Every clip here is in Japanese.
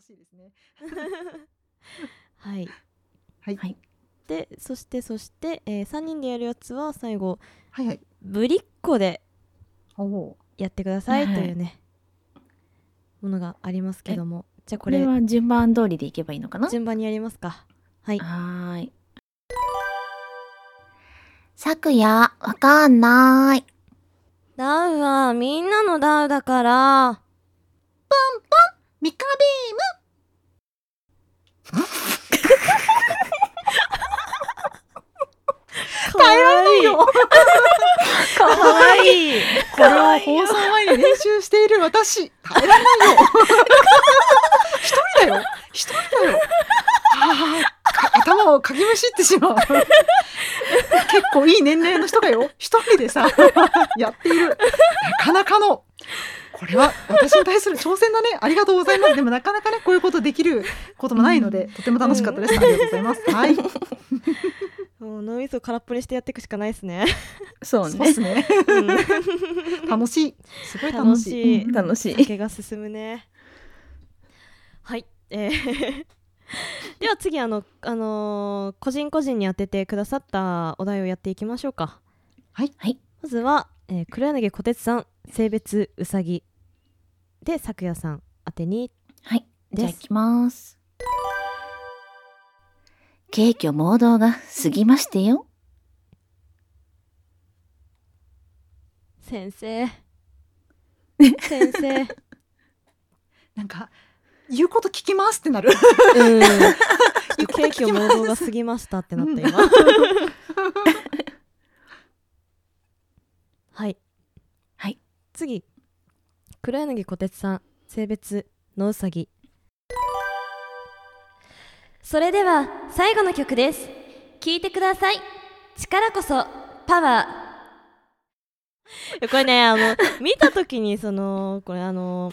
しいですね。はいはい。はいでそしてそして、え3人でやるやつは最後はいはい。ぶりっ子でおおやってくださいはいはいというね、ものがありますけどもじゃあここれれは順番通りでいけばいいのかな？順番にやりますかはいはーい。昨夜、わかんない。ダウはみんなのダウだからミカ 耐えられないよかわいいこれを放送前に練習している私、耐えられないよ。一人だよ。一人だよ。頭をかきむしってしまう。結構いい年齢の人がよ。一人でさ、やっている。なかなかの。これは私に対する挑戦だね。ありがとうございます。でもなかなかね、こういうことできることもないので、とても楽しかったです。ありがとうございます。はい。もう脳みそ空っぽにしてやっていくしかないですね、そうそうですね。うん楽しい。すごい楽し楽しいい。うん楽しい。酒が進むねはいえー では次あのあのー個人個人に当ててくださったお題をやっていきましょうかはいはいまずは、えー黒柳小鉄さん性別うさぎで咲夜さん宛てに。はい。じゃあです行きます。軽挙盲導が過ぎましてよ。先生。先生。なんか、言うこと聞きますってなる。うん。ケーキを盲導が過ぎましたってなった今。はい。はい。次黒柳小鉄さん性別のうさぎ。それでは最後の曲です。聴いてください。力こそパワー。これねあの見た時にそのこれあの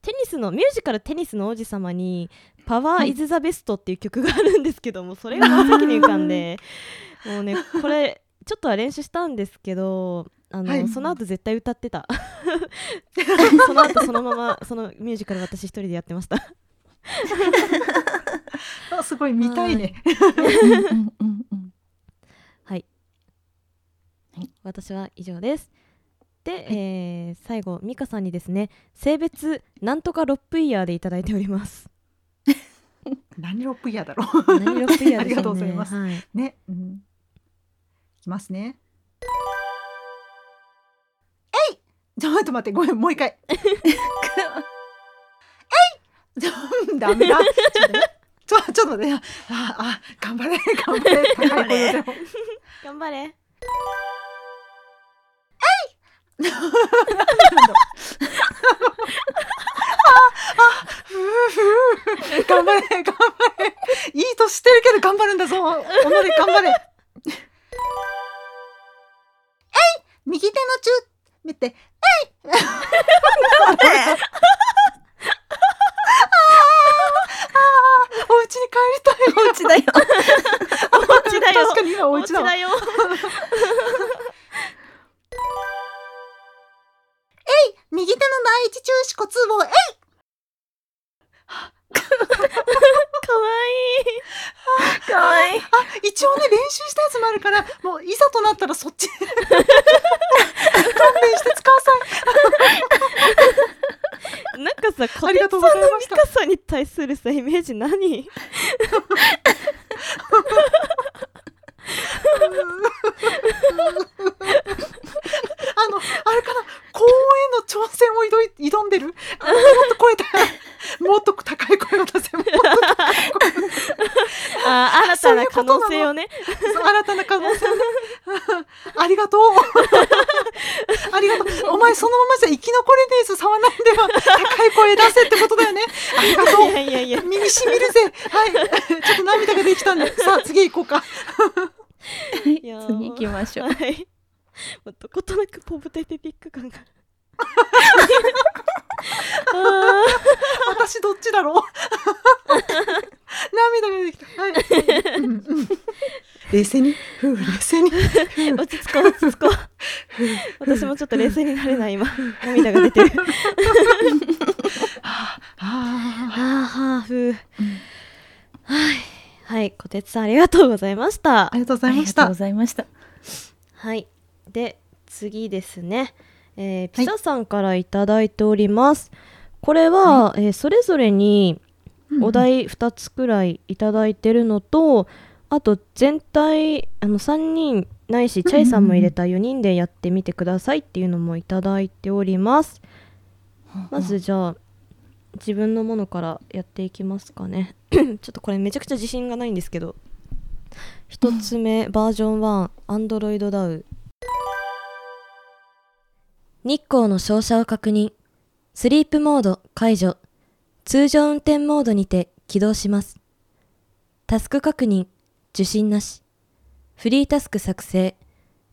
テニスのミュージカル「テニスの王子様」に「パワー・イズ・ザ・ベスト」っていう曲があるんですけどもそれが真っ先に浮かんで。もうねこれちょっとは練習したんですけどあの、はい。その後絶対歌ってた。その後そのままそのミュージカル私一人でやってました。あすごい見たいね。はい、はい。私は以上です。で、えー最後美香さんにですね性別なんとかロップイヤーでいただいております。何ロップイヤーだろう。何ロップイヤーね。ありがとうございます。はい、ね。うん。いきますね。ちょっと待って、ごめん、もう一回。えいダメだ。ちょっとねちょっと待って。あ、あ、頑張れ、頑張れ。高い声でも。頑張れ ふうふう頑張れ、頑張れ。いいとしてるけど頑張るんだぞ。おのれ、頑張れ。するさイメージ何？あの、あれかな、高音への挑戦を挑んでる？もっと声高い、もっと高い声を出せ。もっとあー新たな可能性をね新たな可能性をね。ありがとう。ありがとう。お前そのままじゃ生き残れねえぞ、触らないでは。高い声出せってことだよね。ありがとう。いやいやいや身に染みるぜ。はい。ちょっと涙ができたんで。さあ、次行こうか。い次行きましょう。はいもうどことなくポブテテティック感があ 私どっちだろう？涙が出てきた。はい。うんうん冷静に。ふう冷静に。ー落ち着こう落ち着こう私もちょっと冷静になれない今。涙が出てる。はあはあ。あはあふはい。はい小鉄さんありがとうございました。ありがとうございました。ありがとうご。ざいました。はい。で次ですね、えーピサさんからいただいております、これは、えーそれぞれにお題2つくらいいただいてるのと、あと全体あの3人ないしチャイさんも入れた4人でやってみてくださいっていうのもいただいております。まずじゃあ自分のものからやっていきますかね。ちょっとこれめちゃくちゃ自信がないんですけど。1つ目、バージョン1アンドロイドダウ。日光の照射を確認。スリープモード解除。通常運転モードにて起動します。タスク確認、受信なし。フリータスク作成、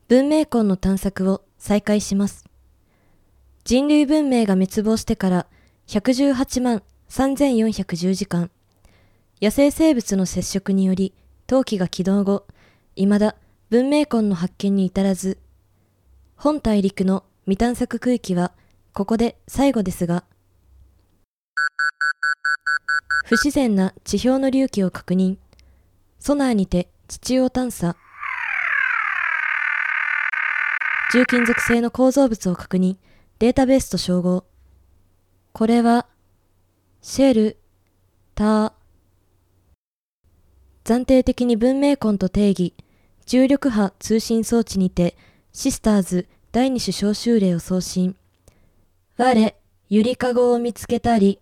文明根の探索を再開します。人類文明が滅亡してから118万3410時間。野生生物の接触により、陶器が起動後、未だ文明根の発見に至らず、本大陸の未探索区域はここで最後ですが、不自然な地表の隆起を確認。ソナーにて地中を探査。重金属製の構造物を確認。データベースと照合。これは、シェル、ター暫定的に文明根と定義。重力波通信装置にて、シスターズ第二種招集令を送信。我、ゆりかごを見つけたり、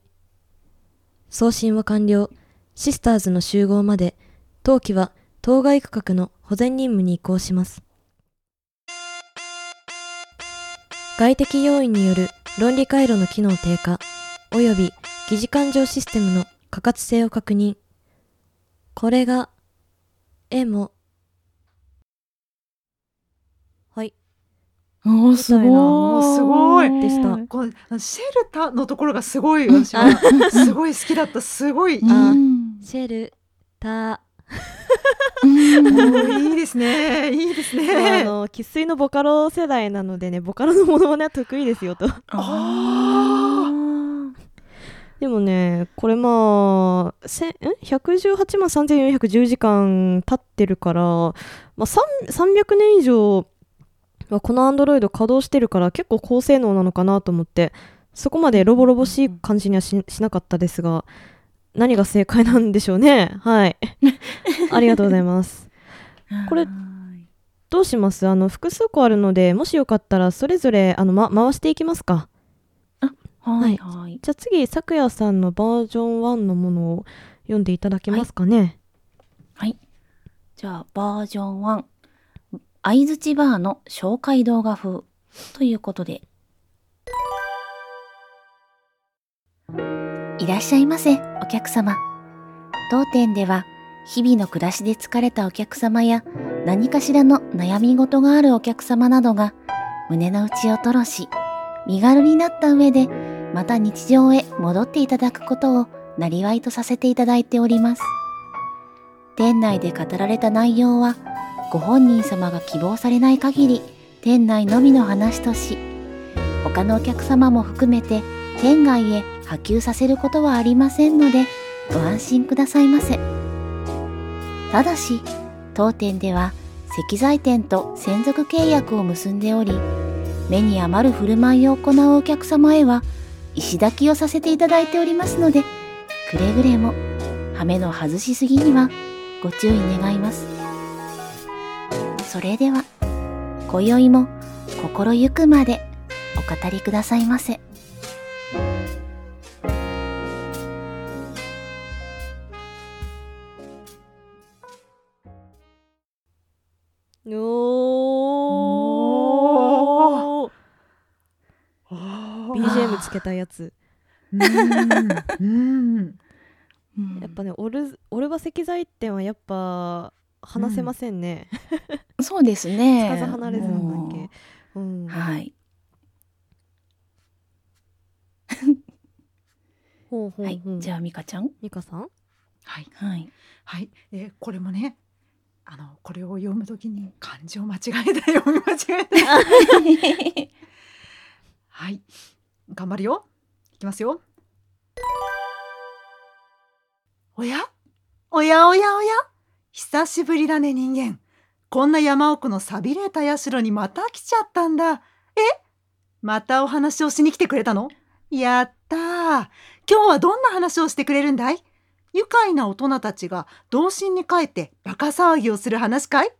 送信は完了。シスターズの集合まで、当期は当該区画の保全任務に移行します。外的要因による論理回路の機能低下、及び疑似感情システムの可活性を確認。これが、エモ。はい。おーすごい。すごいでしたこのシェルタのところがすごい 私はすごい好きだったすごい、あうんシェル、タ いいですね。いいですあねの生粋のボカロ世代なのでねボカロのものまねは得意ですよと。あでもねこれまあせんん118万3410時間経ってるから、まあ、3 300年以上はこのアンドロイド稼働してるから結構高性能なのかなと思ってそこまでロボロボしい感じにはししなかったですが何が正解なんでしょうね。はい。ありがとうございます。ーこれはい。どうします？あの複数個あるのでもしよかったらそれぞれあの、ま、回していきますか。はいはい。じゃあ次さくやさんのバージョン1のものを読んでいただけますかね。はい。じゃあ、バージョン1。相づちバーの紹介動画風。ということで。いらっしゃいませ、お客様。当店では、日々の暮らしで疲れたお客様や、何かしらの悩み事があるお客様などが、胸の内を吐露し、身軽になった上で、また日常へ戻っていただくことを、なりわいとさせていただいております。店内で語られた内容はご本人様が希望されない限り店内のみの話とし他のお客様も含めて店外へ波及させることはありませんのでご安心くださいませただし当店では石材店と専属契約を結んでおり目に余る振る舞いを行うお客様へは石抱きをさせていただいておりますのでくれぐれも羽目の外しすぎにはご注意願います。それでは、今宵も心ゆくまでお語りくださいませ。おー。おー。BGM つけたやつ。うん。うん。やっぱねオルオルバ石材店はやっぱ話せませんね、そうですね。つかず離れずなんだっけ、う。んうん。はい。ほうほうほう、はい。じゃあ、ミカちゃん？ミカさん？はいはい。はい、えーこれもねあのこれを読むときに漢字を間違えた読み間違えた。はい。頑張るよ。いきますよ。おや？おやおやおや？久しぶりだね人間。こんな山奥の寂れた社にまた来ちゃったんだ。え？またお話をしに来てくれたの？やったー。今日はどんな話をしてくれるんだい？愉快な大人たちが童心に帰ってバカ騒ぎをする話かい？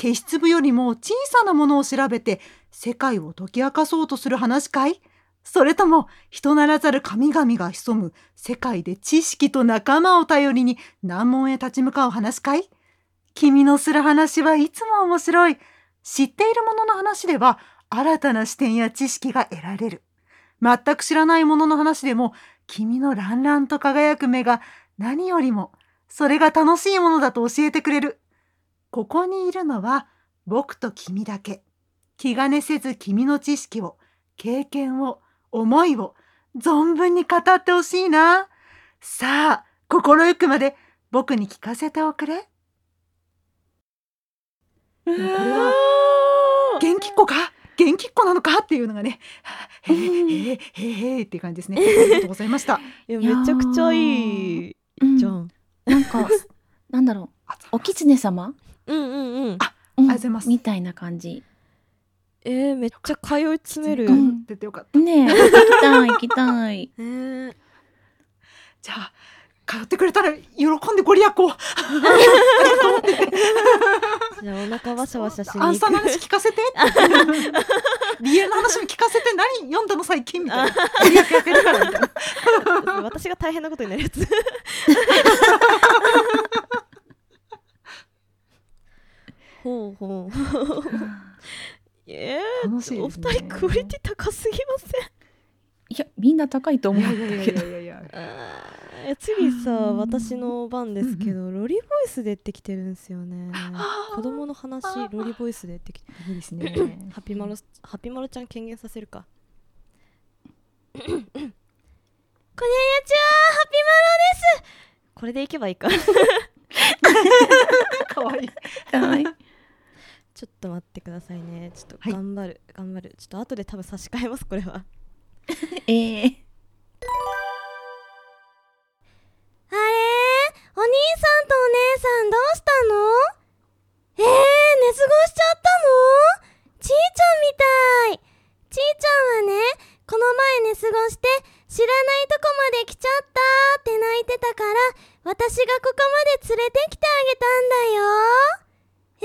消し粒よりも小さなものを調べて世界を解き明かそうとする話かい？それとも人ならざる神々が潜む世界で知識と仲間を頼りに難問へ立ち向かう話かい？君のする話はいつも面白い。知っているものの話では新たな視点や知識が得られる。全く知らないものの話でも君のランランと輝く目が何よりもそれが楽しいものだと教えてくれる。ここにいるのは僕と君だけ。気兼ねせず君の知識を、経験を、思いを存分に語ってほしいな。さあ、心ゆくまで僕に聞かせておくれ。これは元気っ子か？元気っ子なのか？っていうのがね、へえへえへえへえっていう感じですね。ありがとうございました。いやめちゃくちゃいいうんじゃん。なんかなんだろう。お狐様、うんうんうん。あうん。ありがとうございます。みたいな感じ。えー、めっちゃ通い詰める、うん。出てよかった。ねえ行きたい行きたい。え。ー、じゃあ通ってくれたら喜んでご利益を。じゃあお腹わしゃわしゃしにアンサーの話聞かせて。理由の話も聞かせて。何？読んだの最近みたいな。ご利益やってるからみたいな。私が大変なことになるやつ。ほうほう。え楽しー、お。二人クオリティ高すぎません？いやみんな高いと思うんだけど。次さうん私の番ですけどロリボイスでってきてるんですよね。子供の話ロリボイスでってきて。いいですね。ハピマルハピマルちゃん権限させるかこんにちはハピマルです。これでいけばいいか。可愛い。はいちょっと待ってくださいね。ちょっとはい。頑張る、頑張る。ちょっと後で多分差し替えますこれは。えー、あれ？お兄さんとお姉さんどうしたの？えー、寝過ごしちゃったの？ちーちゃんみたい。ちーちゃんはねこの前寝過ごして知らないとこまで来ちゃったって泣いてたから私がここまで連れてきてあげたんだよ。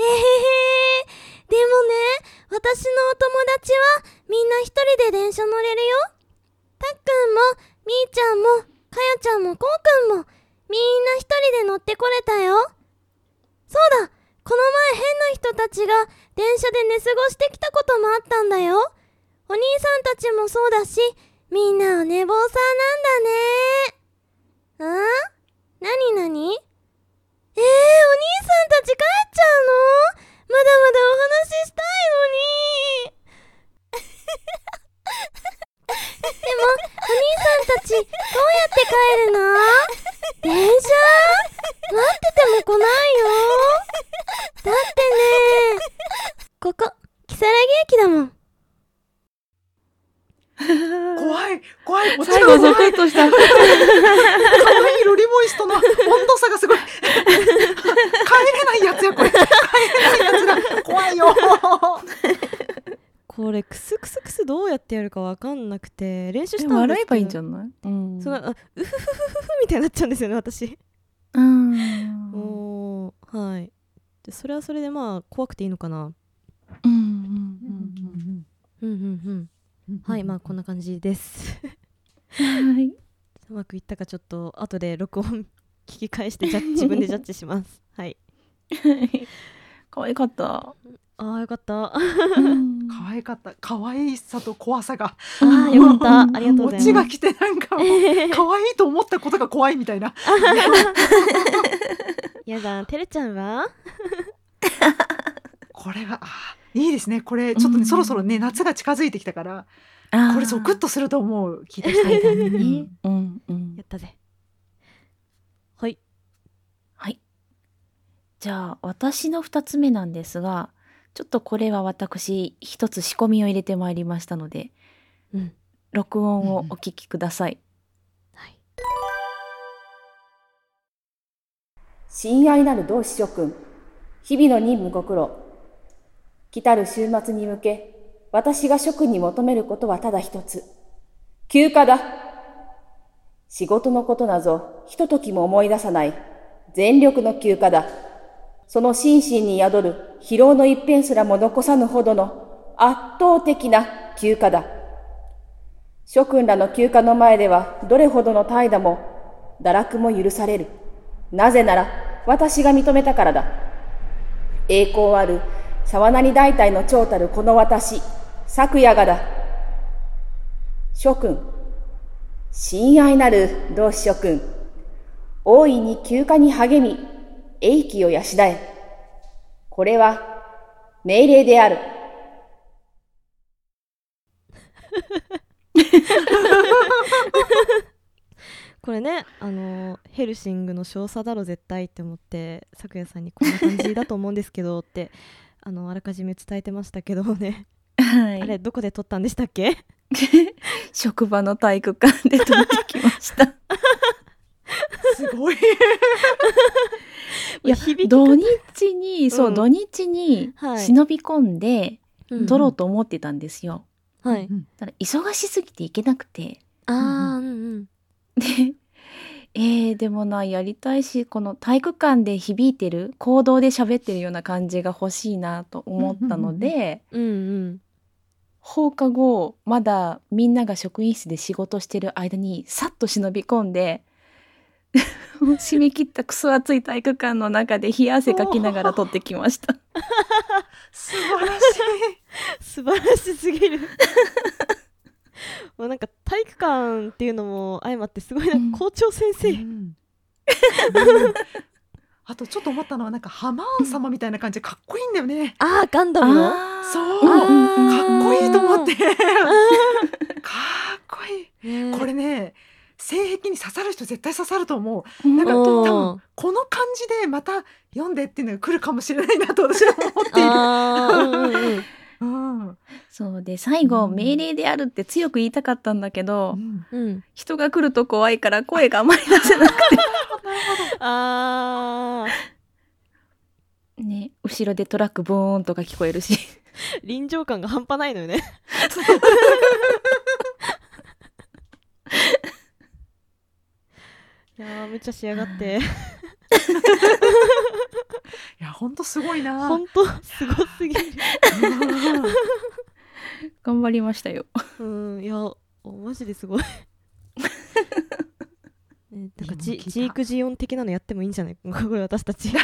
えへへ。でもね私のお友達はみんな一人で電車乗れるよ。たっくんもみーちゃんもかよちゃんもこうくんもみんな一人で乗ってこれたよ。そうだこの前変な人たちが電車で寝過ごしてきたこともあったんだよ。お兄さんたちもそうだしみんなお寝坊さんなんだね。んなになにえー、お兄さんたち帰っちゃうの？まだまだお話ししたいのに。でも、お兄さんたち、どうやって帰るの？電車？待ってても来ないよだってね、ここ、木更木駅だもん。怖い怖い。こっち最後ゾクが怖い。ッとした可愛いロリボイスとの温度差がすごい。帰れないやつやこれ。帰れないやつだ。怖いよ。これ、クスクスクスどうやってやるかわかんなくて、練習したんですけど。笑えばいいんじゃん。ない？うんそのあうふふふふふみたいになっちゃうんですよね、私。うんおー、はい。でそれはそれでまあ、怖くていいのかな。うんうんうんうんうん。はい、まあ、こんな感じです。うんはい。うまくいったかちょっと後で録音聞き返してジャッ自分でジャッジしますはい可愛かった。あーよかった可愛かった。可愛さと怖さが。ーよかったありがとうごこざいますっちが来てなんか可愛いと思ったことが怖いみたいな。やだてるちゃんは？これがあーいいですね。これちょっとね、うんそろそろね夏が近づいてきたから、これゾクッとすると思う。聞いた人みたい。うんうんや。ったぜはいはい。じゃあ私の二つ目なんですが、ちょっとこれは私一つ仕込みを入れてまいりましたので、うん録音をお聞きください。親愛なる同志諸君、日々の任務ご苦労。来たる週末に向け、私が諸君に求めることはただ一つ。休暇だ。仕事のことなぞ、ひとときも思い出さない。全力の休暇だ。その心身に宿る疲労の一片すらも残さぬほどの圧倒的な休暇だ。諸君らの休暇の前ではどれほどの怠惰も堕落も許される。なぜなら私が認めたからだ。栄光ある沢なり大体の長たるこの私、昨夜がだ。諸君、親愛なる同志諸君、大いに休暇に励み、英気を養え。これは命令である。これねあのヘルシングの少佐だろ絶対って思って咲夜さんにこんな感じだと思うんですけどってあのあらかじめ伝えてましたけどね、は あれどこで撮ったんでしたっけ？職場の体育館で撮ってきました。すごい。いや土日に、そう、うん土日にはい。忍び込んでうん。撮ろうと思ってたんですよ。はい。うん忙しすぎて行けなくて。ああうんうん。で、えー、でもな、やりたいし、この体育館で響いてる、行動で喋ってるような感じが欲しいなと思ったので、うんうん放課後、まだみんなが職員室で仕事してる間に、さっと忍び込んで、締め切ったクソ暑い体育館の中で冷や汗かきながら撮ってきました。素晴らしい素晴らしすぎるもうなんか体育館っていうのも相まってすごいなんか校長先生、い。うん あとちょっと思ったのはなんかハマーン様みたいな感じでかっこいいんだよね。ああガンダムそうかっこいいと思って。かっこいい。ねこれね性癖に刺さる人絶対刺さると思う。うんなんかうん多分この感じでまた読んでっていうのが来るかもしれないなと私は思っている。うん。そうで最後、うん。命令であるって強く言いたかったんだけど、うん。うん人が来ると怖いから声があまり出せなく あてね後ろでトラックボーンとか聞こえるし。ー臨場感が半端ないのよね。いやーめっちゃ仕上がって いや本当すごいな。ほんとすごすぎる。うん頑張りましたよ。うんいやおマジですごい。ねなんかジジークジオン的なのやってもいいんじゃない？これ私たち。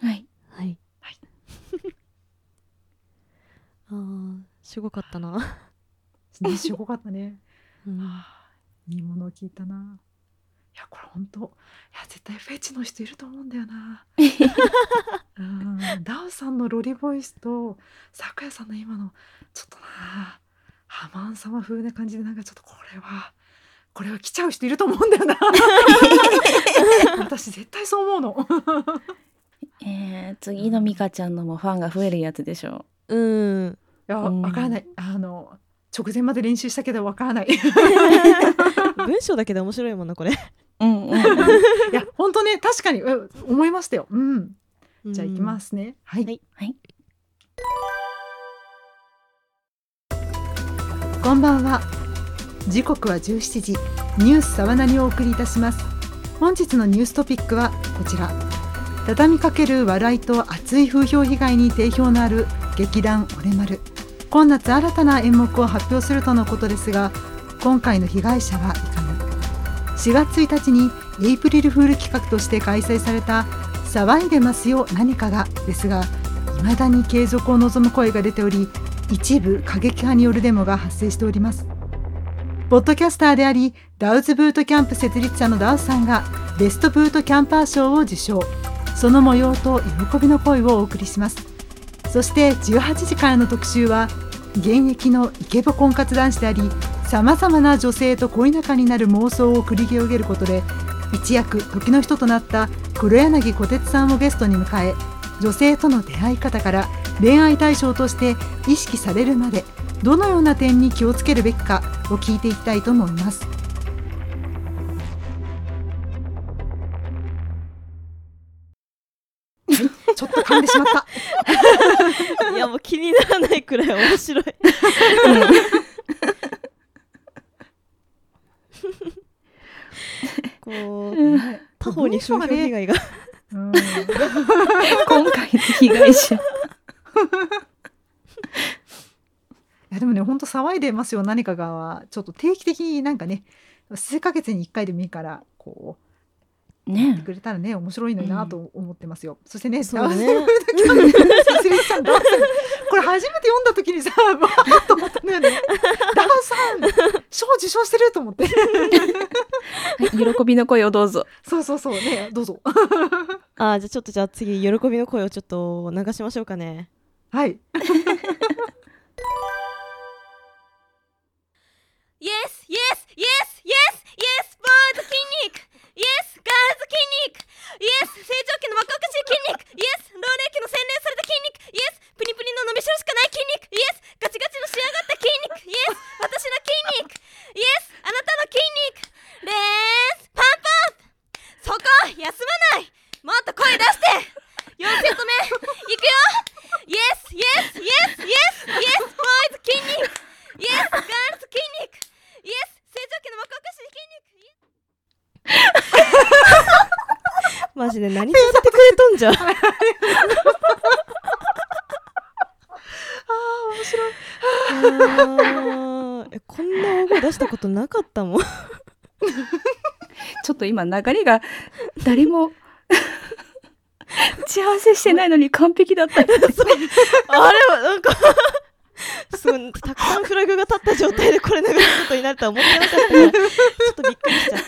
はい。はい。はい。あーすごかったな、ねすごかったね。うん。はあいいものを聞いたな。いやこれ本当いや絶対フェチの人いると思うんだよな。うんダウさんのロリボイスと咲夜さんの今のちょっとなハマン様風な感じでなんかちょっとこれはこれは来ちゃう人いると思うんだよな。私絶対そう思うの。えー、次のミカちゃんのもファンが増えるやつでしょうんいやうんわからない。あの直前まで練習したけどわからない。い文章だけで面白いもんなこれ、ううんうん や本当ね確かにうん思いましたよ。うん。じゃあ行きますすね。はい。はいはいこんばんは。時刻は17時。ニュースさわなにお送りいたします。本日のニューストピックはこちら。畳みかける笑いと熱い風評被害に定評のある劇団オレマル。今夏新たな演目を発表するとのことですが、今回の被害者はいかに。4月1日にエイプリルフール企画として開催された騒いでますよ何かがですが未だに継続を望む声が出ており一部過激派によるデモが発生しております。ポッドキャスターでありダウズブートキャンプ設立者のダウさんがベストブートキャンパー賞を受賞。その模様と喜びの声をお送りします。そして18時からの特集は現役のイケボ婚活男子でありさまざまな女性と恋仲になる妄想を繰り広げることで一躍時の人となった黒柳小鉄さんをゲストに迎え女性との出会い方から恋愛対象として意識されるまでどのような点に気をつけるべきかを聞いていきたいと思います。ちょっと噛んでしまった。いやもう気にならないくらい面白い。こう他方に風評被害が。うん。今回の被害者。いやでもね本当騒いでますよ何かが。はちょっと定期的になんかね数ヶ月に1回でもいいからね。くれたらね面白いのになと思ってますよ、そしてねそうだね これ初めて読んだ時にさわーっと思ったんだよね。ダンさん賞受賞してると思って。喜びの声をどうぞ。そうそうそう。ねどうぞ。あーじゃあちょっとじゃあ次喜びの声をちょっと流しましょうかね。はい。イエスイエスイエスイエスイエスボーイズ筋肉イエスガールズ筋肉。イエス。成長期の若々しい筋肉。イエス。老齢期の洗練された筋肉。イエス。プニプニの伸びしろしかない筋肉。イエス。ガチガチの仕上がった筋肉。イエス。私の筋肉。イエス。あなたの筋肉。レース。パンパンップそこ休まないもっと声出して4セット目いくよイエスイエスイエスイエスイエスボーイズ筋肉イエスガールズ筋肉イエス成長期の若々しい筋肉イエスマジで何させてくれとんじゃあー。えこんな大声出したことなかったもん。ちょっと今流れが誰も打ち合わせしてないのに完璧だった。あれはなんかすごいたくさんフラグが立った状態でこれ流すことになるとは思ってなかったからちょっとびっくりしちゃった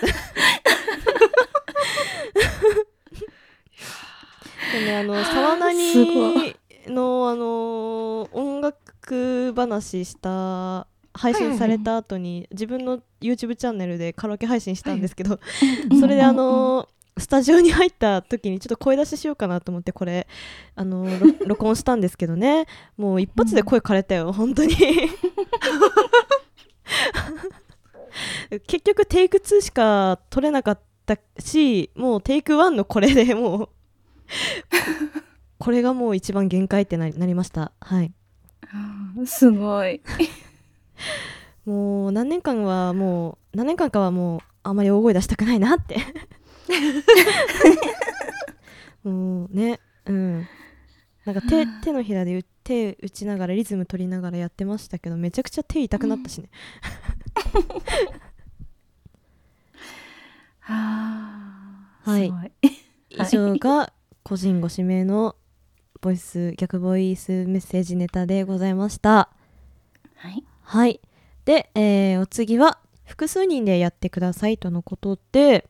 でねあの沢なすごにのあの音楽話した配信された後に自分の YouTube チャンネルでカラオケ配信したんですけど、それであのスタジオに入った時にちょっと声出ししようかなと思ってこれあのろ 録音したんですけどね。もう一発で声枯れたよ本当に。結局テイク2しか取れなかったしもうテイク1のこれでもう これがもう一番限界ってなりました。はい すごい。もう何年間はもう何年間かはもうあまり大声出したくないなって もうねうんなんか手手のひらでう手打ちながらリズム取りながらやってましたけどめちゃくちゃ手痛くなったしね、は あ。はいすごい。以上が個人ご指名のボイス逆ボイスメッセージネタでございました。はい。はい。で、えーお次は複数人でやってくださいとのことで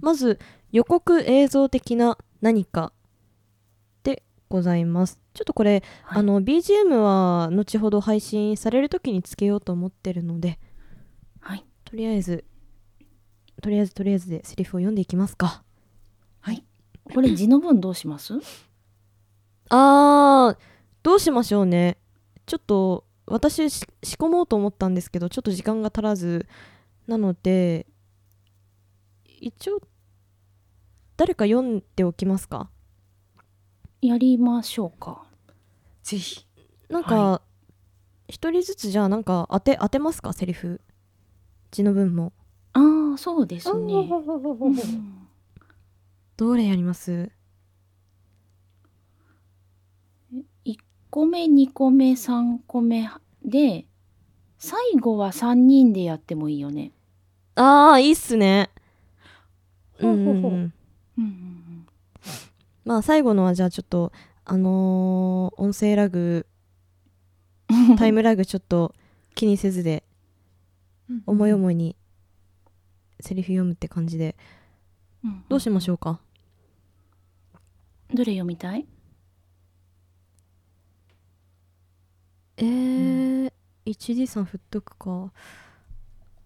まず予告映像的な何かでございます。ちょっとこれ、はい。あの BGM は後ほど配信される時につけようと思ってるのではい。とりあえずとりあえずとりあえずでセリフを読んでいきますか。これ字の文どうします？あーどうしましょうね。ちょっと私し仕込もうと思ったんですけどちょっと時間が足らず。なので一応誰か読んでおきますか？やりましょうか。ぜひ。なんかは一人ずつじゃあなんか当て当てますか？セリフ。字の文も。ああ、そうですね。う んどれやります1個目2個目3個目で最後は3人でやってもいいよね。ああいいっすね。ほうほうほう。うんまあ最後のはじゃあちょっとあのー音声ラグうん、タイムラグちょっと気にせずで思い思いにセリフ読むって感じでうん。どうしましょうか？どれ読みたい？えー、1D さん振っとくか。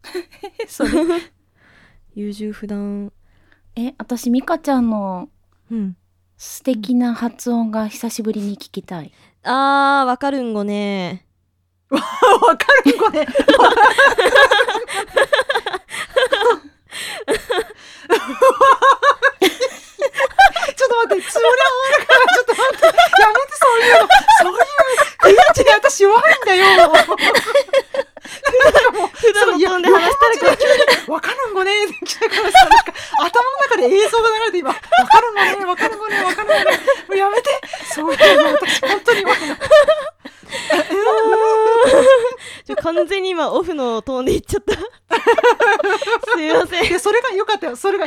それ。優柔不断。え私ミカちゃんのうん。素敵な発音が久しぶりに聞きたい。あーわかるんごね。わかるこれ。ちょっと待って、それ終わるから、ちょっと待って、やめて、そういうの、そういう、ピンチで私弱いんだよ。なんかもう、普段の読んで話したら、わかるんごねって。来たからさ、なんか、頭の中で映像が流れて。今、わかるんごねわかるんごねわかるんごねもうやめて、そういうの、私、本当に弱い。ちょ完全に今オフのトーンで言っちゃったすいませんそれが良かったよそれが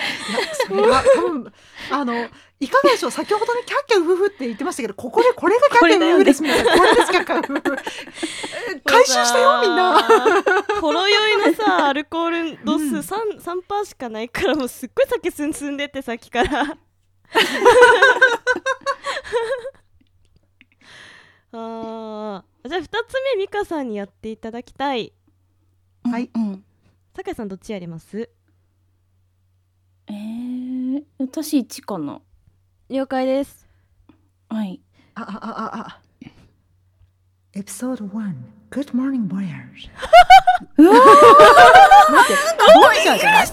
それは多分あの、いかがでしょう？先ほどね、キャッキャウフフって言ってましたけど、ここでこれがキャッキャウフフですみたいな。これです、キャッキャウフフ。え回収したよ、みんな。ほろ酔いのさ アルコール度数うん 3, 3パーしかないからもうすっごい酒進んでってさっきから あーじゃあ2つ目美香さんにやっていただきたいはいうん。酒井さんどっちやります？えー、私1かな？了解です。はい。あ、あ、あ、あ。エピソード1 Good morning, voyage うわ待って、ボイジャーじゃない？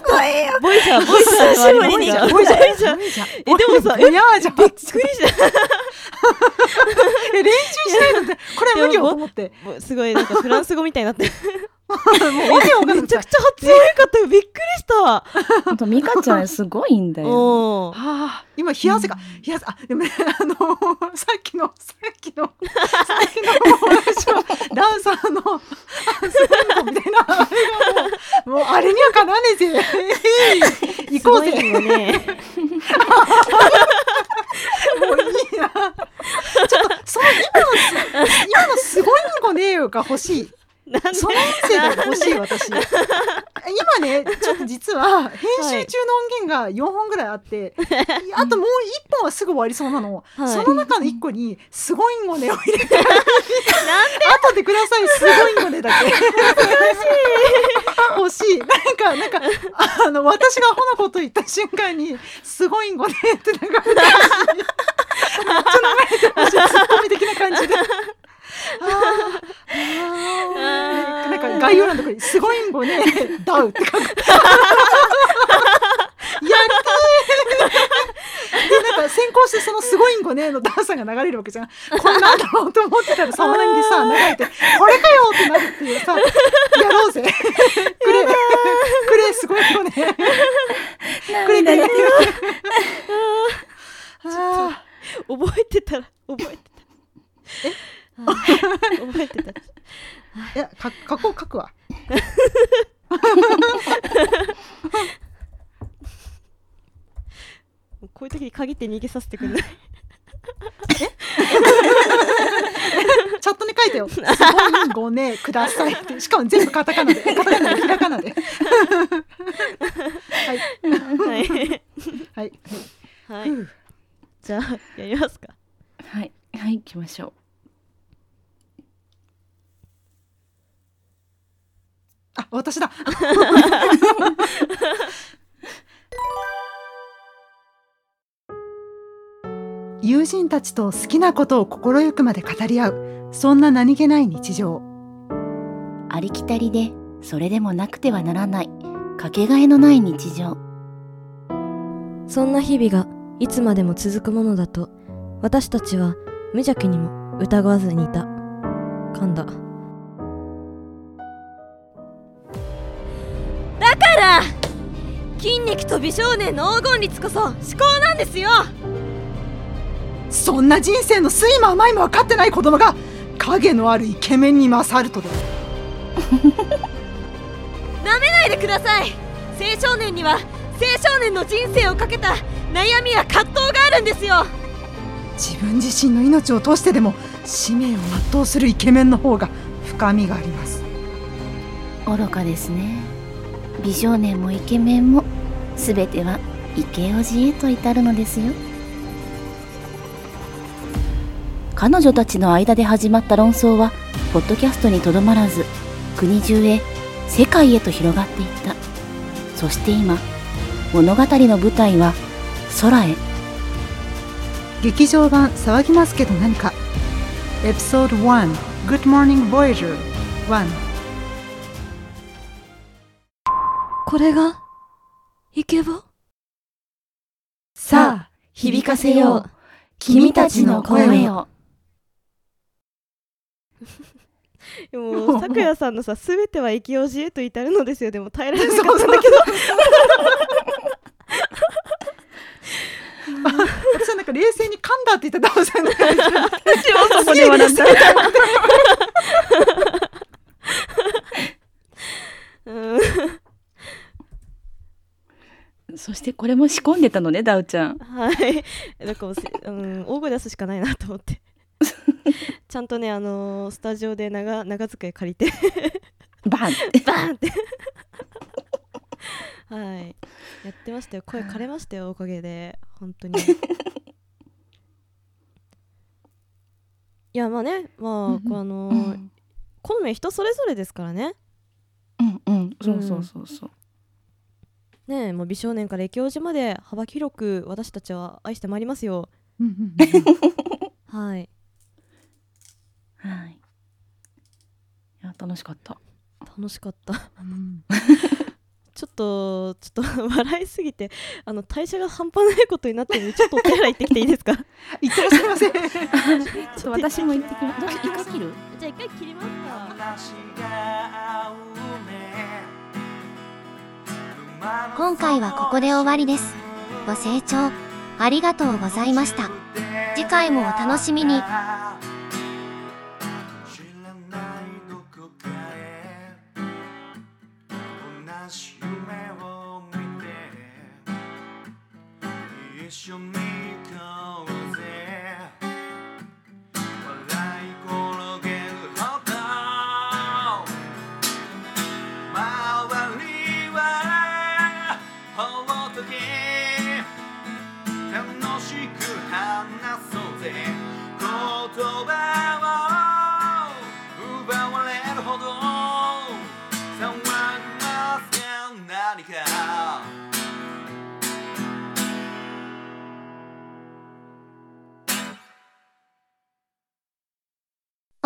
ボイジャーボイジャー久しぶりに。ボイジャーボイジャーボイジャー。ボイジャー。えでもさボイジャー。じゃん。びっくりした。え練習しないのってこれは無理よと思って。すごいなんかフランス語みたいになってるもうわけわかんなくてめちゃくちゃ発音良かったよびっくりした。ほんと、ミカちゃんすごいんだよ。おーああ。今冷や汗が冷や汗あでもね あのさっきのさっきのさっきの ダンサーのあみたいなあれがもうもうあれにはかなわねえぜ。え い行こうぜ。すごいよね。もういいな。ちょっとその今のす今のすごいんごねえよが欲しいなんで？その音声が欲しい私。今ねちょっと実は編集中の音源が4本ぐらいあって、あともう1本はすぐ終わりそうなの、はい。その中の1個に「すごいんごね」を入れて なんで？後でください「すごいんごね」だけ。欲しい。なんかなんかあの私がアホなこと言った瞬間に「すごいんごね」ってなんか めっちゃ流れてほしいツッコミ的な感じで。なんか概要欄のところに「すごいんごね ダウ」って書く。やりてーでなんか先行してその「すごいんごね」のダンさんが流れるわけじゃん。これなんだろうと思ってたら沢なぎでさ流れて「これかよ!」ってなるっていうさ「やろうぜ」くれくれすごいんごねくれくれあ覚えてたら覚えてたえ覚えてたーいやか書こう書くわ。こういう時に限って逃げさせてくれない？チャットに書いてよ。すごいごねくださいって。しかも全部カタカナで。ちと好きなことを心ゆくまで語り合う。そんな何気ない日常。ありきたりで、それでもなくてはならない、かけがえのない日常。そんな日々がいつまでも続くものだと私たちは無邪気にも疑わずにいた噛んだだから筋肉と美少年の黄金率こそ思考なんですよそんな人生の酸いも甘いも分かってない子供が影のあるイケメンに勝るとでも なめないでください青少年には青少年の人生をかけた悩みや葛藤があるんですよ自分自身の命を通してでも使命を全うするイケメンの方が深みがあります愚かですね。美少年もイケメンも、すべてはイケオジへと至るのですよ。彼女たちの間で始まった論争は、ポッドキャストにとどまらず、国中へ、世界へと広がっていった。そして今、物語の舞台は、空へ。劇場版騒ぎますけど何かエピソード1 Good Morning Voyager 1これが？イケボ？さあ響かせよう君たちの声を。でも咲夜さんのさ全ては生きようじへと至るのですよ。でも耐えられなかったんだけど。私はなんか冷静に噛んだって言ってたじゃない。私もそこで笑った。うん。そしてこれも仕込んでたのね、ダウちゃん。はい。だからもうせ、うん、大声出すしかないなと思って ちゃんとねあのースタジオで長長机借りて。バン バーンって。はい。やってましたよ。声枯れましたよおかげで。本当に。いやまあねまあ、あのーうん。好みは人それぞれですからね。うんうん、そうそうそうそう。ねえもう美少年から駅王子まで幅広く私たちは愛してまいりますよ。うんうん。はいはい。いや、楽しかった。楽しかったうん ちょっとちょっと 笑いすぎてあの代謝が半端ないことになってるんでちょっとお手洗い行ってきていいですか？いってらっしゃいませちょっと私も行ってきます。どうし一回切るじゃあ一回切りますか今回はここで終わりです。ご清聴ありがとうございました。次回もお楽しみに。一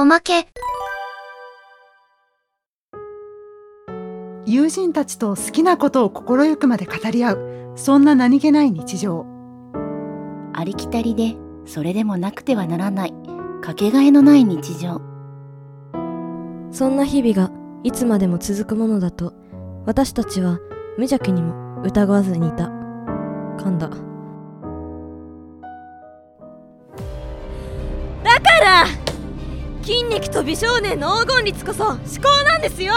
まけ。友人たちと好きなことを心ゆくまで語り合う。そんな何気ない日常。ありきたりで、それでもなくてはならない、かけがえのない日常。そんな日々がいつまでも続くものだと私たちは無邪気にも疑わずにいた。噛んだだ筋肉と美少年の黄金率こそ思考なんですよ。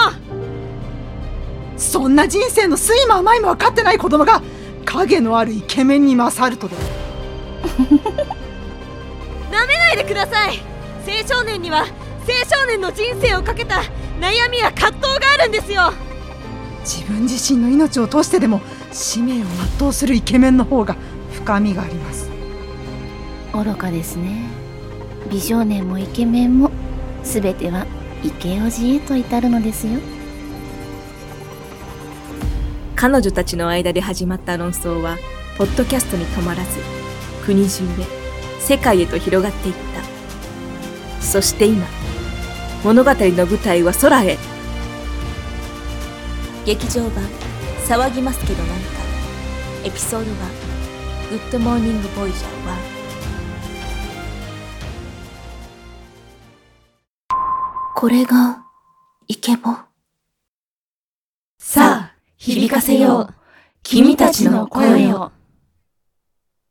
そんな人生の酸いも甘いも分かってない子供が影のあるイケメンに勝るとでな めないでください。青少年には青少年の人生をかけた悩みや葛藤があるんですよ。自分自身の命を通してでも使命を全うするイケメンの方が深みがあります。愚かですね。美少年もイケメンも、すべてはイケオジへと至るのですよ。彼女たちの間で始まった論争はポッドキャストに止まらず国中へ世界へと広がっていった。そして今物語の舞台は空へ。劇場版「騒ぎますけど何か」エピソード1「グッドモーニングボイジャー1」これが、イケボ。さあ響かせよう君たちの声を